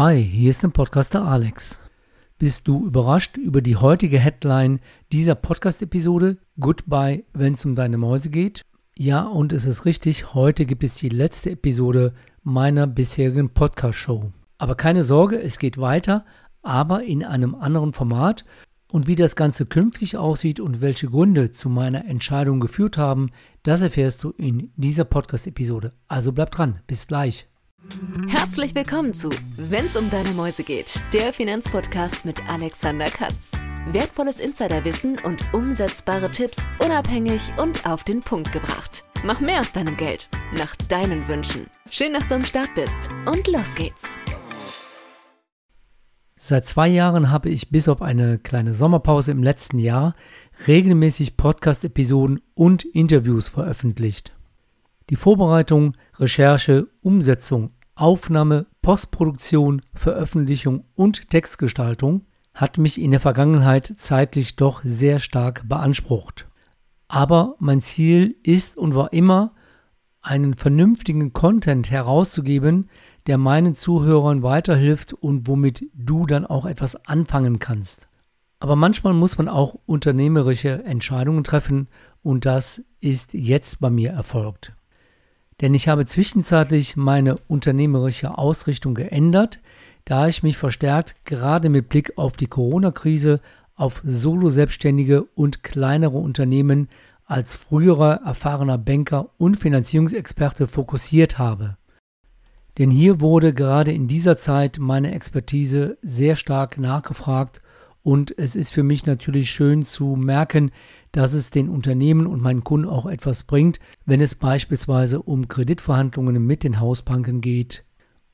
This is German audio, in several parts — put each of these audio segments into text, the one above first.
Hi, hier ist der Podcaster Alex. Bist du überrascht über die heutige Headline dieser Podcast-Episode? Goodbye, wenn es um deine Mäuse geht? Ja, und es ist richtig, heute gibt es die letzte Episode meiner bisherigen Podcast-Show. Aber keine Sorge, es geht weiter, aber in einem anderen Format. Und wie das Ganze künftig aussieht und welche Gründe zu meiner Entscheidung geführt haben, das erfährst du in dieser Podcast-Episode. Also bleib dran, bis gleich. Herzlich willkommen zu Wenn's um deine Mäuse geht, der Finanzpodcast mit Alexander Katz. Wertvolles Insiderwissen und umsetzbare Tipps unabhängig und auf den Punkt gebracht. Mach mehr aus deinem Geld, nach deinen Wünschen. Schön, dass du am Start bist und los geht's. Seit zwei Jahren habe ich bis auf eine kleine Sommerpause im letzten Jahr regelmäßig Podcast-Episoden und Interviews veröffentlicht. Die Vorbereitung, Recherche, Umsetzung, Aufnahme, Postproduktion, Veröffentlichung und Textgestaltung hat mich in der Vergangenheit zeitlich doch sehr stark beansprucht. Aber mein Ziel ist und war immer, einen vernünftigen Content herauszugeben, der meinen Zuhörern weiterhilft und womit du dann auch etwas anfangen kannst. Aber manchmal muss man auch unternehmerische Entscheidungen treffen und das ist jetzt bei mir erfolgt. Denn ich habe zwischenzeitlich meine unternehmerische Ausrichtung geändert, da ich mich verstärkt gerade mit Blick auf die Corona-Krise auf Solo-Selbstständige und kleinere Unternehmen als früherer erfahrener Banker und Finanzierungsexperte fokussiert habe. Denn hier wurde gerade in dieser Zeit meine Expertise sehr stark nachgefragt und es ist für mich natürlich schön zu merken, dass es den Unternehmen und meinen Kunden auch etwas bringt, wenn es beispielsweise um Kreditverhandlungen mit den Hausbanken geht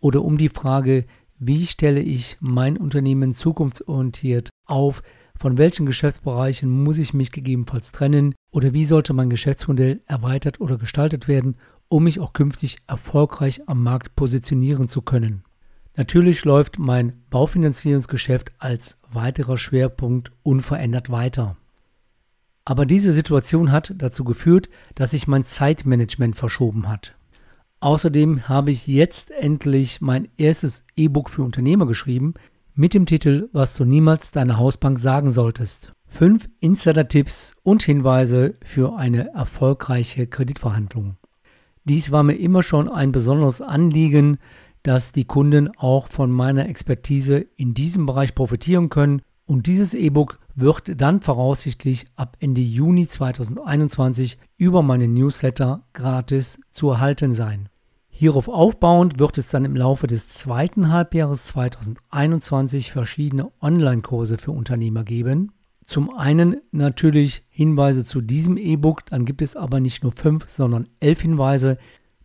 oder um die Frage, wie stelle ich mein Unternehmen zukunftsorientiert auf, von welchen Geschäftsbereichen muss ich mich gegebenenfalls trennen oder wie sollte mein Geschäftsmodell erweitert oder gestaltet werden, um mich auch künftig erfolgreich am Markt positionieren zu können. Natürlich läuft mein Baufinanzierungsgeschäft als weiterer Schwerpunkt unverändert weiter. Aber diese Situation hat dazu geführt, dass sich mein Zeitmanagement verschoben hat. Außerdem habe ich jetzt endlich mein erstes E-Book für Unternehmer geschrieben mit dem Titel Was du niemals deiner Hausbank sagen solltest. Fünf Insider-Tipps und Hinweise für eine erfolgreiche Kreditverhandlung. Dies war mir immer schon ein besonderes Anliegen, dass die Kunden auch von meiner Expertise in diesem Bereich profitieren können und dieses E-Book wird dann voraussichtlich ab Ende Juni 2021 über meinen Newsletter gratis zu erhalten sein. Hierauf aufbauend wird es dann im Laufe des zweiten Halbjahres 2021 verschiedene Online-Kurse für Unternehmer geben. Zum einen natürlich Hinweise zu diesem E-Book, dann gibt es aber nicht nur fünf, sondern elf Hinweise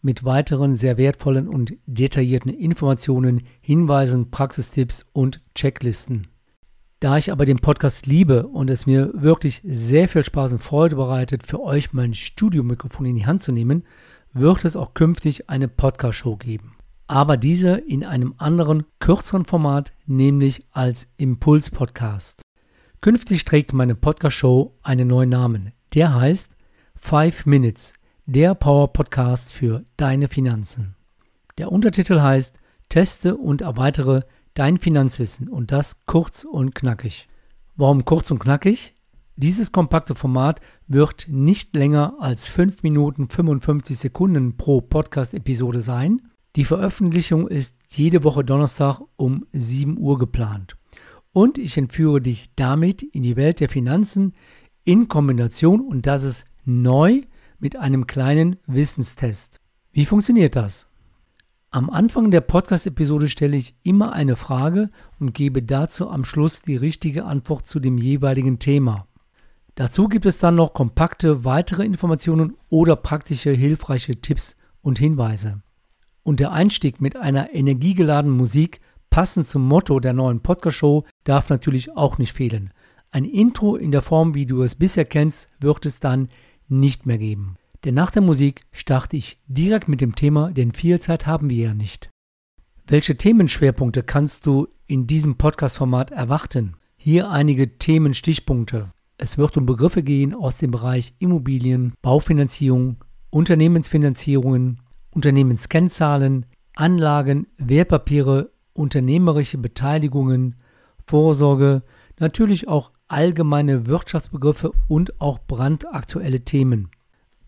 mit weiteren sehr wertvollen und detaillierten Informationen, Hinweisen, Praxistipps und Checklisten. Da ich aber den Podcast liebe und es mir wirklich sehr viel Spaß und Freude bereitet, für euch mein Studiomikrofon in die Hand zu nehmen, wird es auch künftig eine Podcast-Show geben. Aber diese in einem anderen, kürzeren Format, nämlich als Impuls-Podcast. Künftig trägt meine Podcast-Show einen neuen Namen. Der heißt 5 Minutes, der Power-Podcast für deine Finanzen. Der Untertitel heißt Teste und erweitere Dein Finanzwissen und das kurz und knackig. Warum kurz und knackig? Dieses kompakte Format wird nicht länger als 5 Minuten 55 Sekunden pro Podcast-Episode sein. Die Veröffentlichung ist jede Woche Donnerstag um 7 Uhr geplant. Und ich entführe dich damit in die Welt der Finanzen in Kombination, und das ist neu, mit einem kleinen Wissenstest. Wie funktioniert das? Am Anfang der Podcast-Episode stelle ich immer eine Frage und gebe dazu am Schluss die richtige Antwort zu dem jeweiligen Thema. Dazu gibt es dann noch kompakte weitere Informationen oder praktische hilfreiche Tipps und Hinweise. Und der Einstieg mit einer energiegeladenen Musik, passend zum Motto der neuen Podcast-Show, darf natürlich auch nicht fehlen. Ein Intro in der Form, wie du es bisher kennst, wird es dann nicht mehr geben. Denn nach der Musik starte ich direkt mit dem Thema, denn viel Zeit haben wir ja nicht. Welche Themenschwerpunkte kannst du in diesem Podcast-Format erwarten? Hier einige Themenstichpunkte. Es wird um Begriffe gehen aus dem Bereich Immobilien, Baufinanzierung, Unternehmensfinanzierungen, Unternehmenskennzahlen, Anlagen, Wertpapiere unternehmerische Beteiligungen, Vorsorge, natürlich auch allgemeine Wirtschaftsbegriffe und auch brandaktuelle Themen.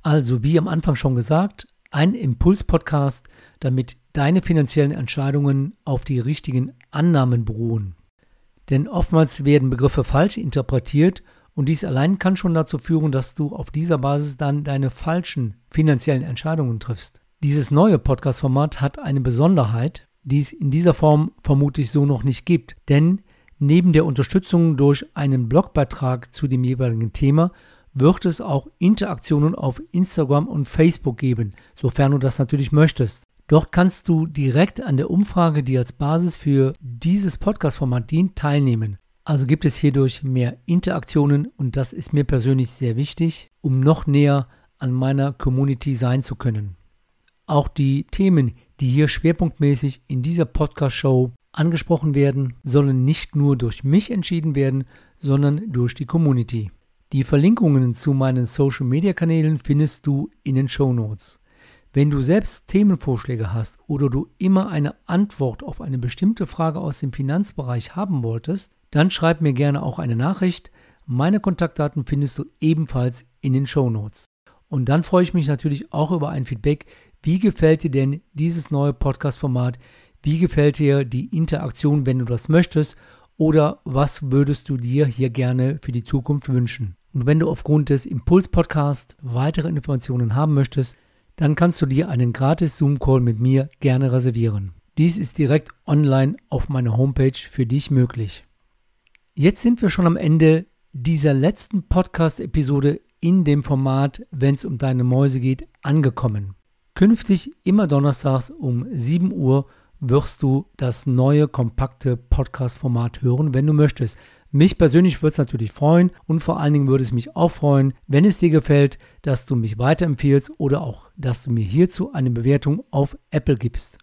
Also wie am Anfang schon gesagt, ein Impuls-Podcast, damit deine finanziellen Entscheidungen auf die richtigen Annahmen beruhen. Denn oftmals werden Begriffe falsch interpretiert und dies allein kann schon dazu führen, dass du auf dieser Basis dann deine falschen finanziellen Entscheidungen triffst. Dieses neue Podcast-Format hat eine Besonderheit, die es in dieser Form vermutlich so noch nicht gibt. Denn neben der Unterstützung durch einen Blogbeitrag zu dem jeweiligen Thema wird es auch Interaktionen auf Instagram und Facebook geben, sofern du das natürlich möchtest. Dort kannst du direkt an der Umfrage, die als Basis für dieses Podcast-Format dient, teilnehmen. Also gibt es hierdurch mehr Interaktionen und das ist mir persönlich sehr wichtig, um noch näher an meiner Community sein zu können. Auch die Themen, die hier schwerpunktmäßig in dieser Podcast-Show angesprochen werden, sollen nicht nur durch mich entschieden werden, sondern durch die Community. Die Verlinkungen zu meinen Social-Media-Kanälen findest du in den Show Notes. Wenn du selbst Themenvorschläge hast oder du immer eine Antwort auf eine bestimmte Frage aus dem Finanzbereich haben wolltest, dann schreib mir gerne auch eine Nachricht. Meine Kontaktdaten findest du ebenfalls in den Show Notes. Und dann freue ich mich natürlich auch über ein Feedback. Wie gefällt dir denn dieses neue Podcast-Format? Wie gefällt dir die Interaktion, wenn du das möchtest? Oder was würdest du dir hier gerne für die Zukunft wünschen? Und wenn du aufgrund des Impuls-Podcasts weitere Informationen haben möchtest, dann kannst du dir einen gratis Zoom-Call mit mir gerne reservieren. Dies ist direkt online auf meiner Homepage für dich möglich. Jetzt sind wir schon am Ende dieser letzten Podcast-Episode in dem Format, wenn es um deine Mäuse geht, angekommen. Künftig immer donnerstags um 7 Uhr wirst du das neue kompakte Podcast-Format hören, wenn du möchtest. Mich persönlich würde es natürlich freuen und vor allen Dingen würde es mich auch freuen, wenn es dir gefällt, dass du mich weiterempfiehlst oder auch, dass du mir hierzu eine Bewertung auf Apple gibst.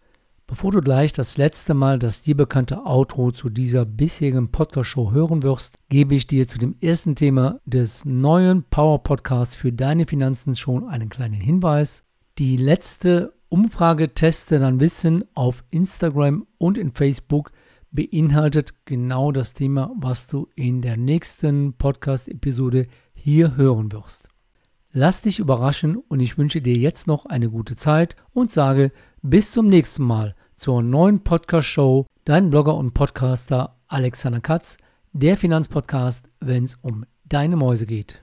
Bevor du gleich das letzte Mal das dir bekannte Outro zu dieser bisherigen Podcast-Show hören wirst, gebe ich dir zu dem ersten Thema des neuen Power Podcasts für deine Finanzen schon einen kleinen Hinweis. Die letzte Umfrage Teste dann Wissen auf Instagram und in Facebook beinhaltet genau das Thema, was du in der nächsten Podcast-Episode hier hören wirst. Lass dich überraschen und ich wünsche dir jetzt noch eine gute Zeit und sage bis zum nächsten Mal zur neuen Podcast-Show. Dein Blogger und Podcaster Alexander Katz, der Finanzpodcast, wenn es um deine Mäuse geht.